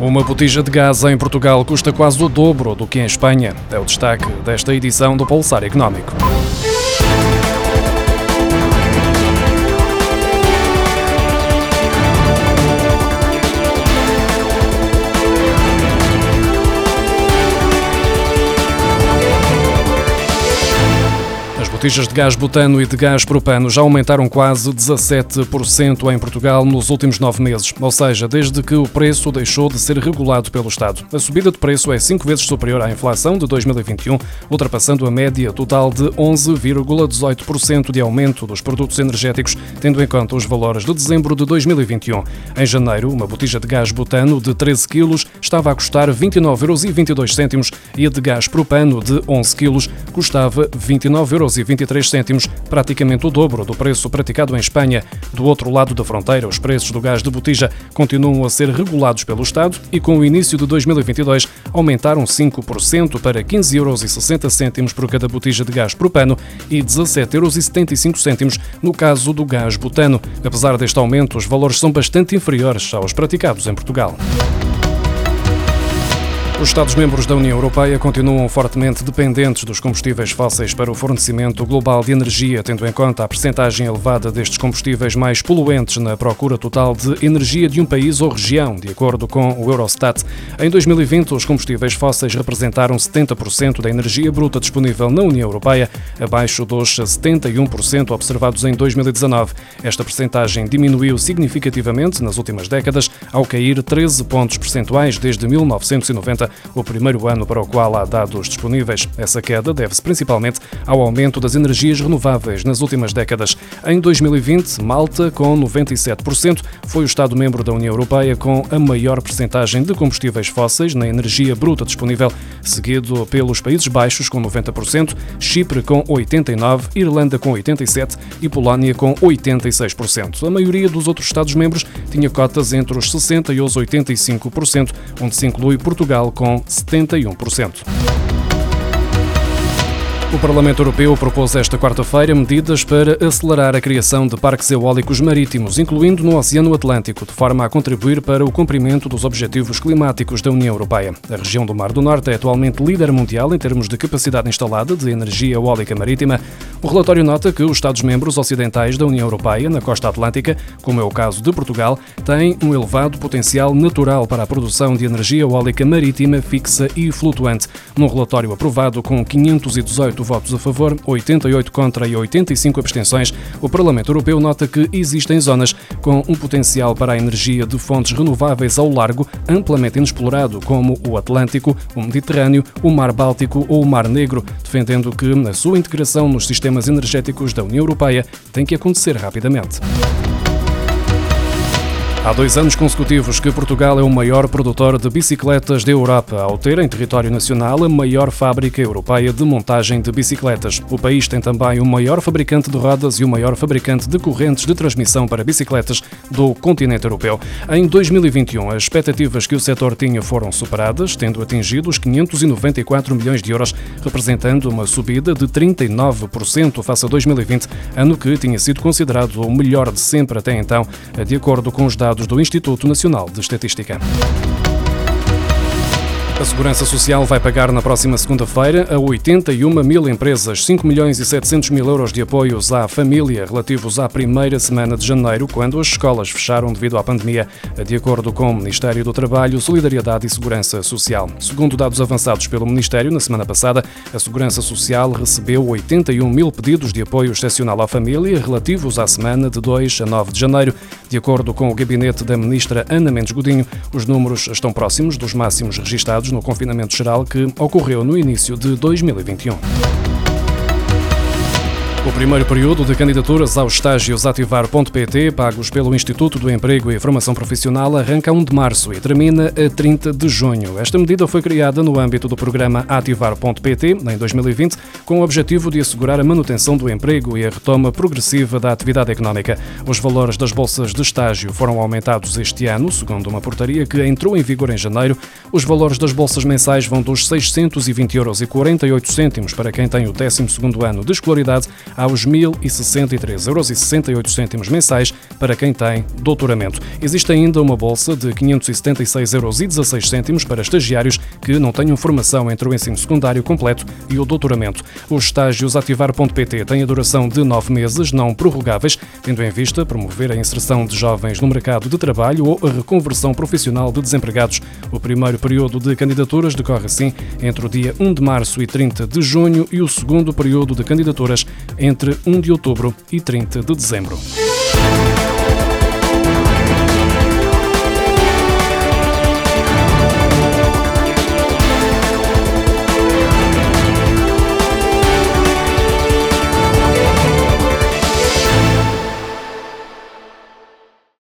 Uma botija de gás em Portugal custa quase o dobro do que em Espanha. É o destaque desta edição do Pulsar Económico. Botijas de gás butano e de gás propano já aumentaram quase 17% em Portugal nos últimos nove meses, ou seja, desde que o preço deixou de ser regulado pelo Estado. A subida de preço é cinco vezes superior à inflação de 2021, ultrapassando a média total de 11,18% de aumento dos produtos energéticos, tendo em conta os valores de dezembro de 2021. Em janeiro, uma botija de gás butano de 13 kg estava a custar 29,22 euros e a de gás propano de 11 kg custava 29,22 euros 23 cêntimos, praticamente o dobro do preço praticado em Espanha. Do outro lado da fronteira, os preços do gás de botija continuam a ser regulados pelo Estado e, com o início de 2022, aumentaram 5% para 15,60 euros por cada botija de gás propano e 17,75 euros no caso do gás butano. Apesar deste aumento, os valores são bastante inferiores aos praticados em Portugal. Os Estados-membros da União Europeia continuam fortemente dependentes dos combustíveis fósseis para o fornecimento global de energia, tendo em conta a percentagem elevada destes combustíveis mais poluentes na procura total de energia de um país ou região, de acordo com o Eurostat. Em 2020, os combustíveis fósseis representaram 70% da energia bruta disponível na União Europeia, abaixo dos 71% observados em 2019. Esta percentagem diminuiu significativamente nas últimas décadas, ao cair 13 pontos percentuais desde 1990 o primeiro ano para o qual há dados disponíveis. Essa queda deve-se principalmente ao aumento das energias renováveis nas últimas décadas. Em 2020, Malta, com 97%, foi o Estado-membro da União Europeia com a maior percentagem de combustíveis fósseis na energia bruta disponível, seguido pelos Países Baixos, com 90%, Chipre, com 89%, Irlanda, com 87% e Polónia, com 86%. A maioria dos outros Estados-membros tinha cotas entre os 60% e os 85%, onde se inclui Portugal, com 71%. O Parlamento Europeu propôs esta quarta-feira medidas para acelerar a criação de parques eólicos marítimos, incluindo no Oceano Atlântico, de forma a contribuir para o cumprimento dos objetivos climáticos da União Europeia. A região do Mar do Norte é atualmente líder mundial em termos de capacidade instalada de energia eólica marítima. O relatório nota que os Estados-membros ocidentais da União Europeia, na costa atlântica, como é o caso de Portugal, têm um elevado potencial natural para a produção de energia eólica marítima fixa e flutuante. Num relatório aprovado com 518 votos a favor, 88 contra e 85 abstenções, o Parlamento Europeu nota que existem zonas com um potencial para a energia de fontes renováveis ao largo amplamente inexplorado, como o Atlântico, o Mediterrâneo, o Mar Báltico ou o Mar Negro, defendendo que a sua integração nos sistemas energéticos da União Europeia tem que acontecer rapidamente. Há dois anos consecutivos que Portugal é o maior produtor de bicicletas da Europa, ao ter em território nacional a maior fábrica europeia de montagem de bicicletas. O país tem também o maior fabricante de rodas e o maior fabricante de correntes de transmissão para bicicletas do continente europeu. Em 2021, as expectativas que o setor tinha foram superadas, tendo atingido os 594 milhões de euros, representando uma subida de 39% face a 2020, ano que tinha sido considerado o melhor de sempre até então, de acordo com os dados dados do Instituto Nacional de Estatística. A Segurança Social vai pagar na próxima segunda-feira a 81 mil empresas 5 milhões e 700 mil euros de apoios à família relativos à primeira semana de janeiro, quando as escolas fecharam devido à pandemia, de acordo com o Ministério do Trabalho, Solidariedade e Segurança Social. Segundo dados avançados pelo Ministério, na semana passada, a Segurança Social recebeu 81 mil pedidos de apoio excepcional à família relativos à semana de 2 a 9 de janeiro. De acordo com o gabinete da Ministra Ana Mendes Godinho, os números estão próximos dos máximos registados no confinamento geral que ocorreu no início de 2021. O primeiro período de candidaturas aos estágios Ativar.pt, pagos pelo Instituto do Emprego e Formação Profissional, arranca 1 de março e termina a 30 de junho. Esta medida foi criada no âmbito do programa Ativar.pt, em 2020, com o objetivo de assegurar a manutenção do emprego e a retoma progressiva da atividade económica. Os valores das bolsas de estágio foram aumentados este ano, segundo uma portaria que entrou em vigor em janeiro. Os valores das bolsas mensais vão dos 620 euros 48 cêntimos para quem tem o 12º ano de escolaridade aos 1.063,68 euros mensais para quem tem doutoramento. Existe ainda uma bolsa de 576,16 euros para estagiários que não tenham formação entre o ensino secundário completo e o doutoramento. Os estágios ativar.pt têm a duração de nove meses, não prorrogáveis, tendo em vista promover a inserção de jovens no mercado de trabalho ou a reconversão profissional de desempregados. O primeiro período de candidaturas decorre assim entre o dia 1 de março e 30 de junho e o segundo período de candidaturas entre 1 de outubro e 30 de dezembro.